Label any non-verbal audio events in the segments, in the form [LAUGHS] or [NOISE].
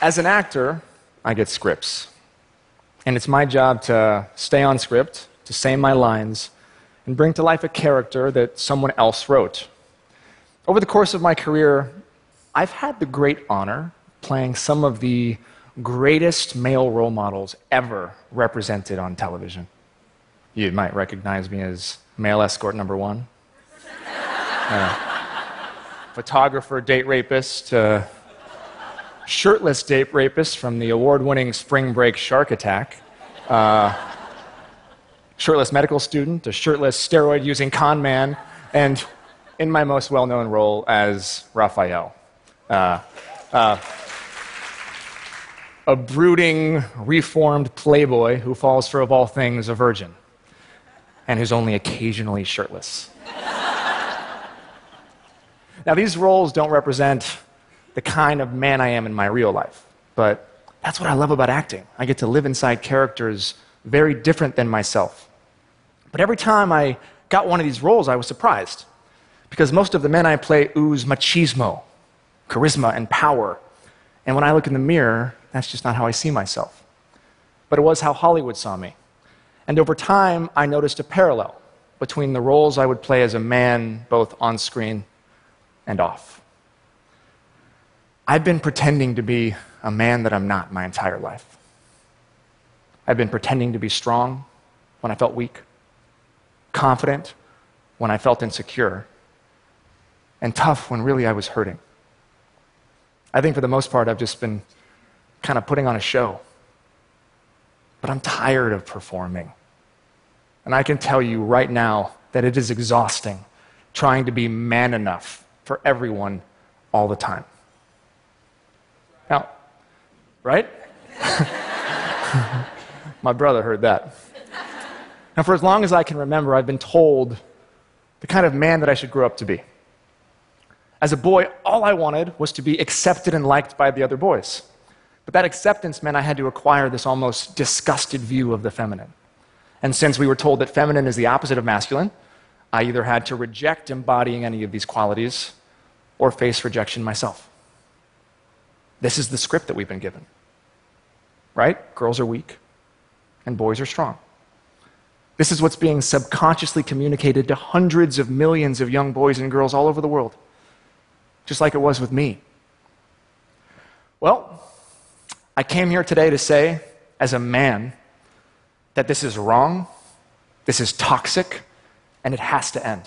As an actor, I get scripts. And it's my job to stay on script, to say my lines, and bring to life a character that someone else wrote. Over the course of my career, I've had the great honor playing some of the greatest male role models ever represented on television. You might recognize me as male escort number one, [LAUGHS] uh, photographer, date rapist, uh, shirtless date rapist from the award winning Spring Break Shark Attack, uh, shirtless medical student, a shirtless steroid using con man, and in my most well known role as Rafael. Uh, uh, a brooding, reformed playboy who falls for, of all things, a virgin, and who's only occasionally shirtless. [LAUGHS] now, these roles don't represent the kind of man I am in my real life, but that's what I love about acting. I get to live inside characters very different than myself. But every time I got one of these roles, I was surprised, because most of the men I play ooze machismo, charisma, and power. And when I look in the mirror, that's just not how I see myself. But it was how Hollywood saw me. And over time, I noticed a parallel between the roles I would play as a man, both on screen and off. I've been pretending to be a man that I'm not my entire life. I've been pretending to be strong when I felt weak, confident when I felt insecure, and tough when really I was hurting. I think for the most part, I've just been kind of putting on a show. But I'm tired of performing. And I can tell you right now that it is exhausting trying to be man enough for everyone all the time. Now, right? [LAUGHS] My brother heard that. Now, for as long as I can remember, I've been told the kind of man that I should grow up to be. As a boy, all I wanted was to be accepted and liked by the other boys. But that acceptance meant I had to acquire this almost disgusted view of the feminine. And since we were told that feminine is the opposite of masculine, I either had to reject embodying any of these qualities or face rejection myself. This is the script that we've been given. Right? Girls are weak and boys are strong. This is what's being subconsciously communicated to hundreds of millions of young boys and girls all over the world just like it was with me. Well, I came here today to say, as a man, that this is wrong, this is toxic, and it has to end.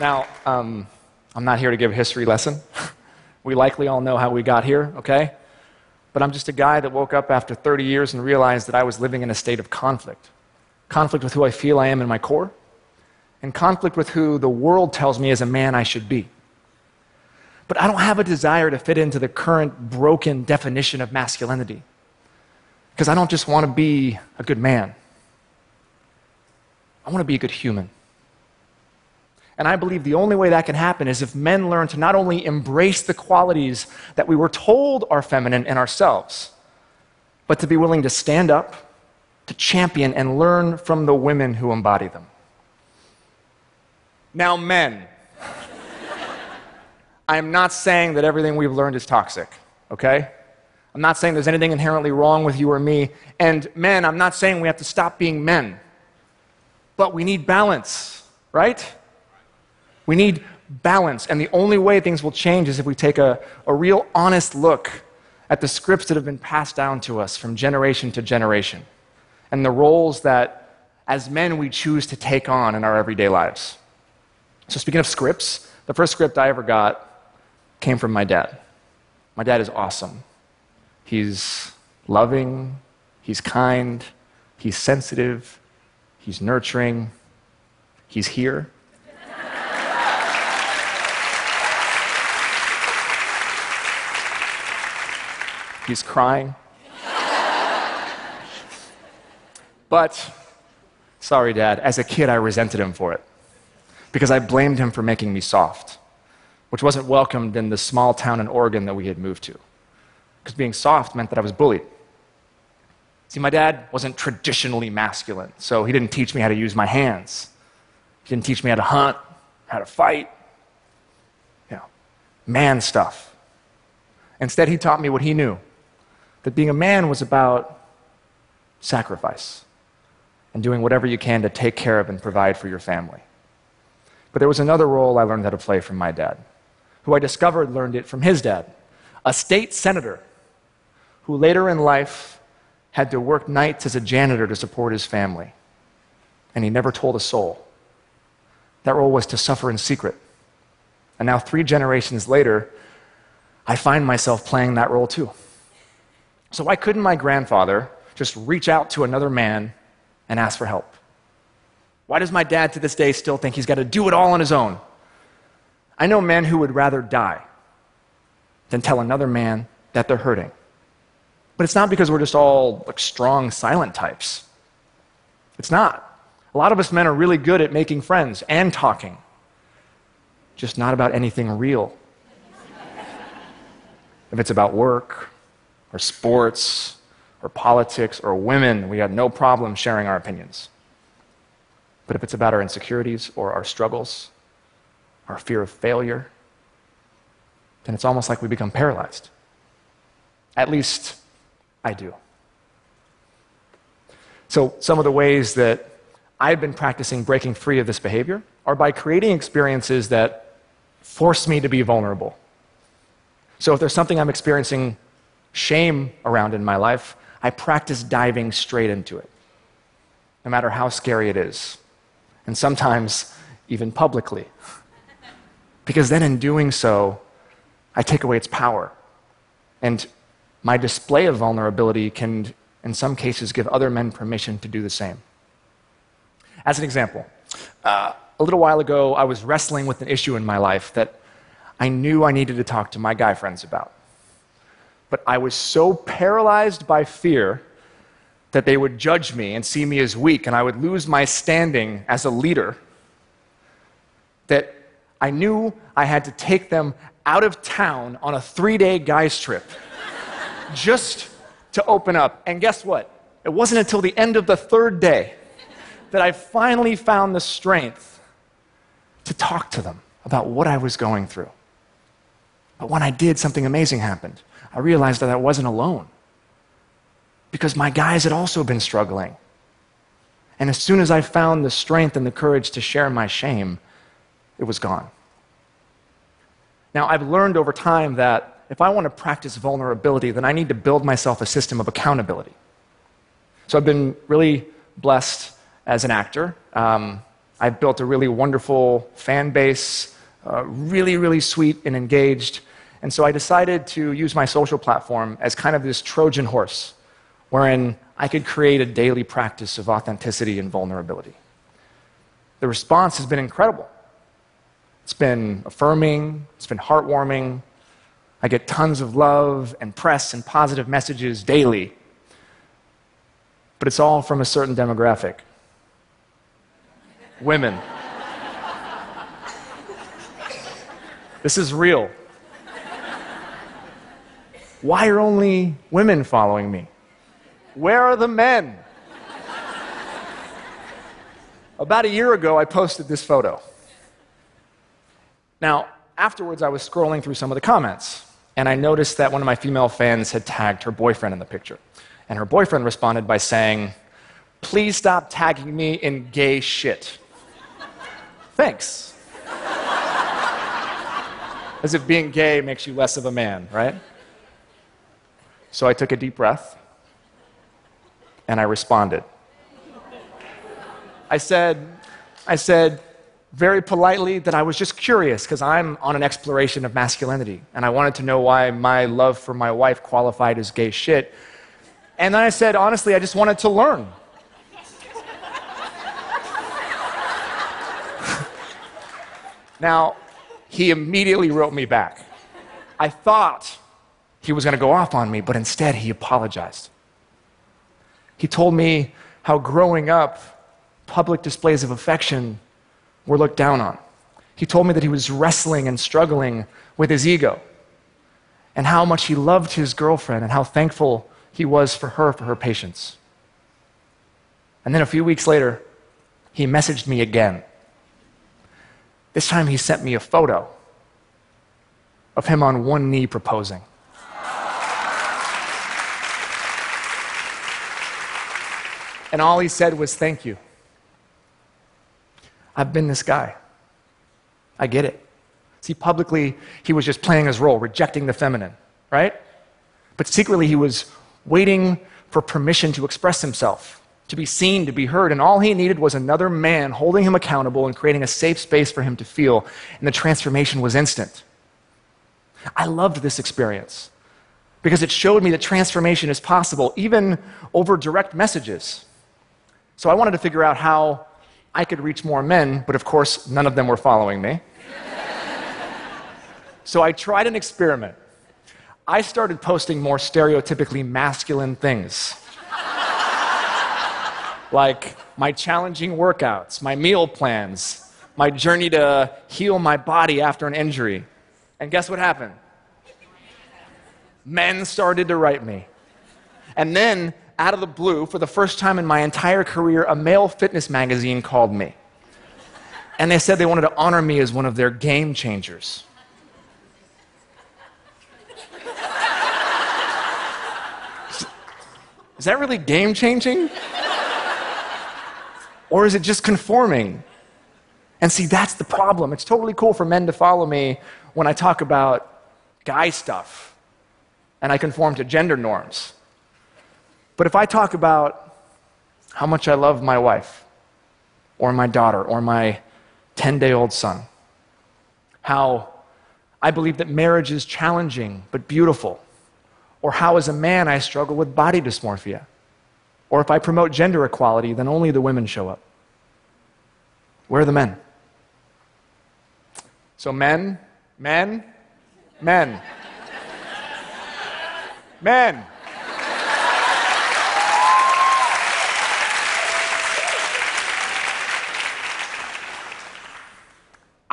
Now, um, I'm not here to give a history lesson. [LAUGHS] we likely all know how we got here, okay? But I'm just a guy that woke up after 30 years and realized that I was living in a state of conflict conflict with who I feel I am in my core, and conflict with who the world tells me as a man I should be. But I don't have a desire to fit into the current broken definition of masculinity. Because I don't just want to be a good man, I want to be a good human. And I believe the only way that can happen is if men learn to not only embrace the qualities that we were told are feminine in ourselves, but to be willing to stand up to champion and learn from the women who embody them. Now, men, [LAUGHS] I'm not saying that everything we've learned is toxic, okay? I'm not saying there's anything inherently wrong with you or me. And men, I'm not saying we have to stop being men. But we need balance, right? We need balance. And the only way things will change is if we take a, a real honest look at the scripts that have been passed down to us from generation to generation and the roles that, as men, we choose to take on in our everyday lives. So, speaking of scripts, the first script I ever got came from my dad. My dad is awesome. He's loving, he's kind, he's sensitive, he's nurturing, he's here. He's crying. But, sorry, Dad, as a kid, I resented him for it because I blamed him for making me soft, which wasn't welcomed in the small town in Oregon that we had moved to. Because being soft meant that I was bullied. See, my dad wasn't traditionally masculine, so he didn't teach me how to use my hands. He didn't teach me how to hunt. how to fight, you know, man stuff. Instead, he taught me what he knew that being a man was about sacrifice and doing whatever you can to take care of and provide for your family. But there was another role I learned how to play from my dad, who I discovered learned it from his dad, a state senator who later in life had to work nights as a janitor to support his family. And he never told a soul. That role was to suffer in secret. And now, three generations later, I find myself playing that role too. So, why couldn't my grandfather just reach out to another man and ask for help? Why does my dad to this day still think he's got to do it all on his own? I know men who would rather die than tell another man that they're hurting. But it's not because we're just all like strong, silent types. It's not. A lot of us men are really good at making friends and talking, just not about anything real. if it's about work or sports or politics or women, we got no problem sharing our opinions. But if it's about our insecurities or our struggles, our fear of failure, then it's almost like we become paralyzed. At least I do. So, some of the ways that I've been practicing breaking free of this behavior are by creating experiences that force me to be vulnerable. So, if there's something I'm experiencing shame around in my life, I practice diving straight into it, no matter how scary it is, and sometimes even publicly. Because then, in doing so, I take away its power. And my display of vulnerability can, in some cases, give other men permission to do the same. As an example, uh, a little while ago, I was wrestling with an issue in my life that I knew I needed to talk to my guy friends about. But I was so paralyzed by fear that they would judge me and see me as weak, and I would lose my standing as a leader, that I knew I had to take them out of town on a three day guys' trip [LAUGHS] just to open up. And guess what? It wasn't until the end of the third day that I finally found the strength to talk to them about what I was going through. But when I did, something amazing happened. I realized that I wasn't alone because my guys had also been struggling. And as soon as I found the strength and the courage to share my shame, it was gone. Now, I've learned over time that if I want to practice vulnerability, then I need to build myself a system of accountability. So I've been really blessed as an actor. Um, I've built a really wonderful fan base, uh, really, really sweet and engaged. And so I decided to use my social platform as kind of this Trojan horse, wherein I could create a daily practice of authenticity and vulnerability. The response has been incredible. It's been affirming, it's been heartwarming, I get tons of love and press and positive messages daily. But it's all from a certain demographic women. [LAUGHS] this is real. Why are only women following me? Where are the men? About a year ago, I posted this photo. Now, afterwards, I was scrolling through some of the comments and I noticed that one of my female fans had tagged her boyfriend in the picture. And her boyfriend responded by saying, Please stop tagging me in gay shit. Thanks. As if being gay makes you less of a man, right? So I took a deep breath and I responded. I said, I said, very politely that I was just curious because I'm on an exploration of masculinity and I wanted to know why my love for my wife qualified as gay shit. And then I said, honestly, I just wanted to learn. [LAUGHS] now, he immediately wrote me back. I thought he was going to go off on me, but instead he apologized. He told me how growing up, public displays of affection were looked down on. He told me that he was wrestling and struggling with his ego and how much he loved his girlfriend and how thankful he was for her for her patience. And then a few weeks later, he messaged me again. This time he sent me a photo of him on one knee proposing. And all he said was, Thank you. I've been this guy. I get it. See, publicly, he was just playing his role, rejecting the feminine, right? But secretly, he was waiting for permission to express himself, to be seen, to be heard. And all he needed was another man holding him accountable and creating a safe space for him to feel. And the transformation was instant. I loved this experience because it showed me that transformation is possible, even over direct messages. So I wanted to figure out how I could reach more men, but of course, none of them were following me. [LAUGHS] so I tried an experiment. I started posting more stereotypically masculine things. [LAUGHS] like my challenging workouts, my meal plans, my journey to heal my body after an injury. And guess what happened? Men started to write me. And then out of the blue, for the first time in my entire career, a male fitness magazine called me. And they said they wanted to honor me as one of their game changers. Is that really game changing? Or is it just conforming? And see, that's the problem. It's totally cool for men to follow me when I talk about guy stuff and I conform to gender norms. But if I talk about how much I love my wife, or my daughter, or my 10 day old son, how I believe that marriage is challenging but beautiful, or how as a man I struggle with body dysmorphia, or if I promote gender equality, then only the women show up. Where are the men? So, men, men, men, [LAUGHS] men.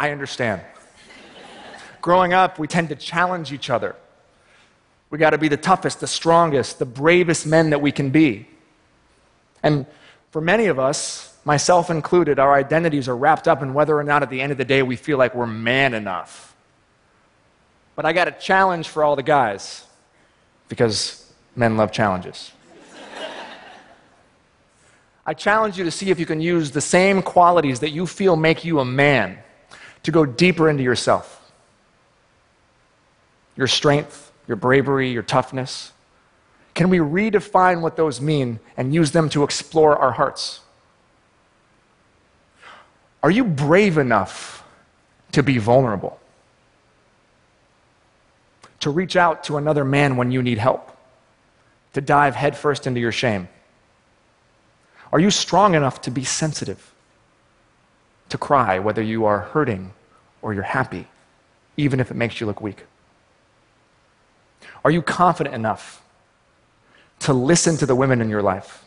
I understand. Growing up, we tend to challenge each other. We got to be the toughest, the strongest, the bravest men that we can be. And for many of us, myself included, our identities are wrapped up in whether or not at the end of the day we feel like we're man enough. But I got a challenge for all the guys because men love challenges. I challenge you to see if you can use the same qualities that you feel make you a man to go deeper into yourself your strength, your bravery, your toughness? Can we redefine what those mean and use them to explore our hearts? Are you brave enough to be vulnerable? To reach out to another man when you need help? To dive headfirst into your shame? Are you strong enough to be sensitive? To cry, whether you are hurting or you're happy, even if it makes you look weak? Are you confident enough to listen to the women in your life?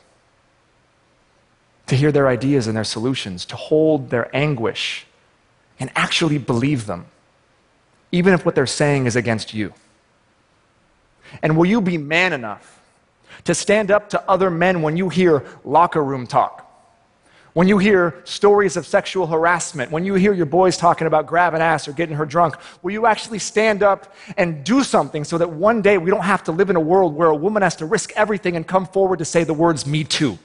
To hear their ideas and their solutions, to hold their anguish and actually believe them, even if what they're saying is against you? And will you be man enough to stand up to other men when you hear locker room talk? When you hear stories of sexual harassment, when you hear your boys talking about grabbing ass or getting her drunk, will you actually stand up and do something so that one day we don't have to live in a world where a woman has to risk everything and come forward to say the words, me too?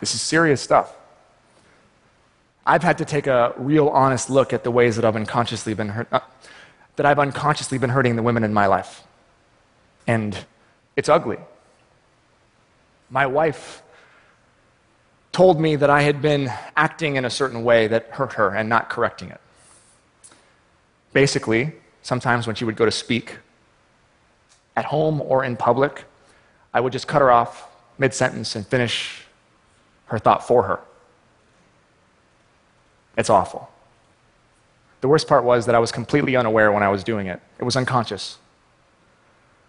This is serious stuff. I've had to take a real honest look at the ways that I've unconsciously been hurt, uh, that I've unconsciously been hurting the women in my life. And it's ugly. My wife told me that I had been acting in a certain way that hurt her and not correcting it. Basically, sometimes when she would go to speak, at home or in public, I would just cut her off mid sentence and finish her thought for her. It's awful. The worst part was that I was completely unaware when I was doing it, it was unconscious.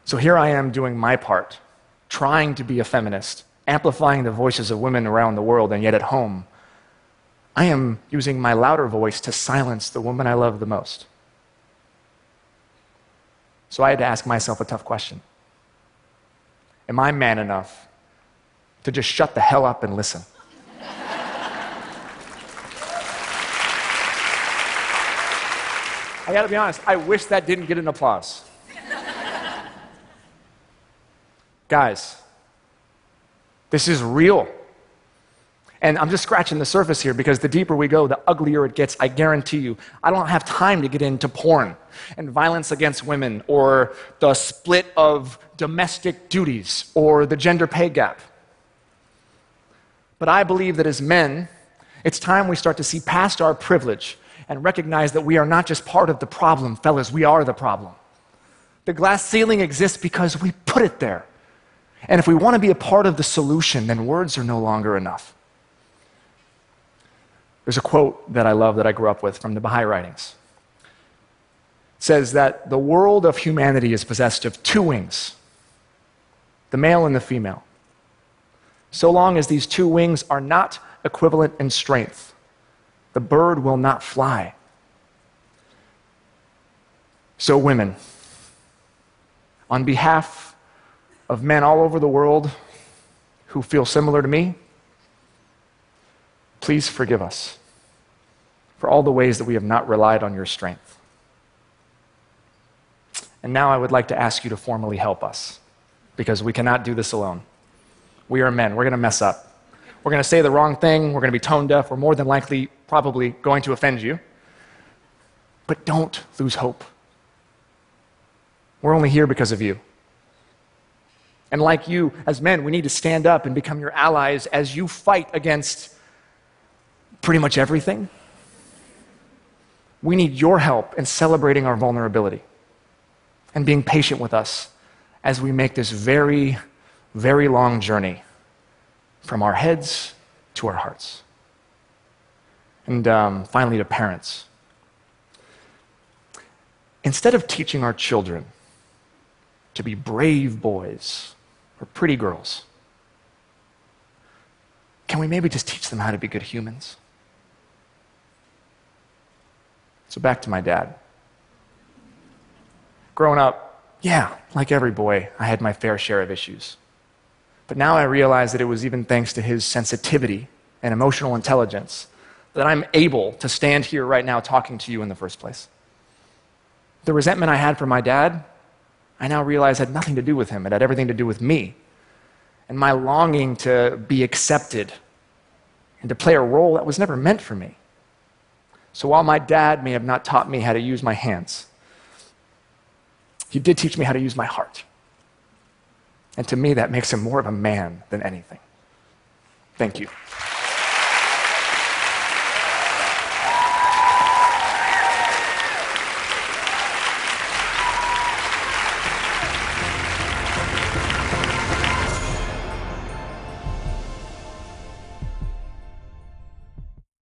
So here I am doing my part, trying to be a feminist, amplifying the voices of women around the world, and yet at home, I am using my louder voice to silence the woman I love the most. So I had to ask myself a tough question Am I man enough to just shut the hell up and listen? I gotta be honest, I wish that didn't get an applause. Guys, this is real. And I'm just scratching the surface here because the deeper we go, the uglier it gets. I guarantee you. I don't have time to get into porn and violence against women or the split of domestic duties or the gender pay gap. But I believe that as men, it's time we start to see past our privilege and recognize that we are not just part of the problem, fellas, we are the problem. The glass ceiling exists because we put it there. And if we want to be a part of the solution, then words are no longer enough. There's a quote that I love that I grew up with from the Baha'i writings. It says that the world of humanity is possessed of two wings the male and the female. So long as these two wings are not equivalent in strength, the bird will not fly. So, women, on behalf of men all over the world who feel similar to me, please forgive us for all the ways that we have not relied on your strength. And now I would like to ask you to formally help us because we cannot do this alone. We are men, we're going to mess up. We're going to say the wrong thing, we're going to be tone deaf, we're more than likely probably going to offend you. But don't lose hope. We're only here because of you. And like you, as men, we need to stand up and become your allies as you fight against pretty much everything. We need your help in celebrating our vulnerability and being patient with us as we make this very, very long journey from our heads to our hearts. And um, finally, to parents. Instead of teaching our children to be brave boys or pretty girls, can we maybe just teach them how to be good humans? So back to my dad. Growing up, yeah, like every boy, I had my fair share of issues. But now I realize that it was even thanks to his sensitivity and emotional intelligence that I'm able to stand here right now talking to you in the first place. The resentment I had for my dad, I now realize had nothing to do with him. It had everything to do with me. And my longing to be accepted and to play a role that was never meant for me. So while my dad may have not taught me how to use my hands, he did teach me how to use my heart. And to me, that makes him more of a man than anything. Thank you.